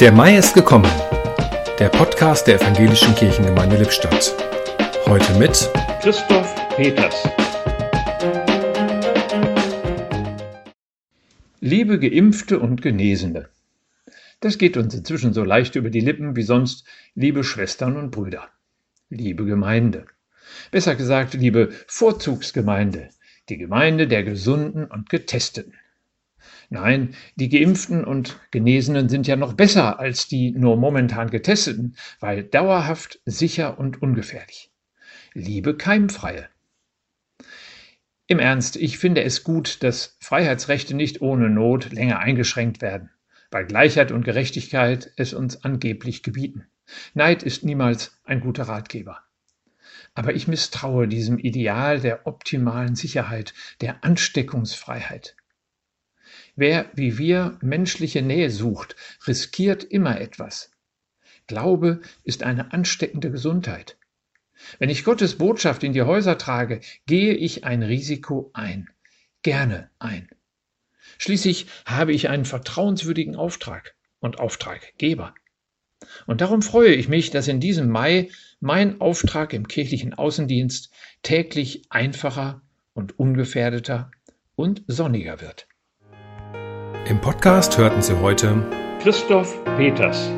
Der Mai ist gekommen. Der Podcast der Evangelischen Kirchengemeinde Lippstadt. Heute mit Christoph Peters. Liebe Geimpfte und Genesene. Das geht uns inzwischen so leicht über die Lippen wie sonst, liebe Schwestern und Brüder. Liebe Gemeinde. Besser gesagt, liebe Vorzugsgemeinde, die Gemeinde der Gesunden und Getesteten. Nein, die Geimpften und Genesenen sind ja noch besser als die nur momentan Getesteten, weil dauerhaft, sicher und ungefährlich. Liebe Keimfreie. Im Ernst, ich finde es gut, dass Freiheitsrechte nicht ohne Not länger eingeschränkt werden, weil Gleichheit und Gerechtigkeit es uns angeblich gebieten. Neid ist niemals ein guter Ratgeber. Aber ich misstraue diesem Ideal der optimalen Sicherheit, der Ansteckungsfreiheit. Wer wie wir menschliche Nähe sucht, riskiert immer etwas. Glaube ist eine ansteckende Gesundheit. Wenn ich Gottes Botschaft in die Häuser trage, gehe ich ein Risiko ein, gerne ein. Schließlich habe ich einen vertrauenswürdigen Auftrag und Auftraggeber. Und darum freue ich mich, dass in diesem Mai mein Auftrag im kirchlichen Außendienst täglich einfacher und ungefährdeter und sonniger wird. Im Podcast hörten Sie heute Christoph Peters.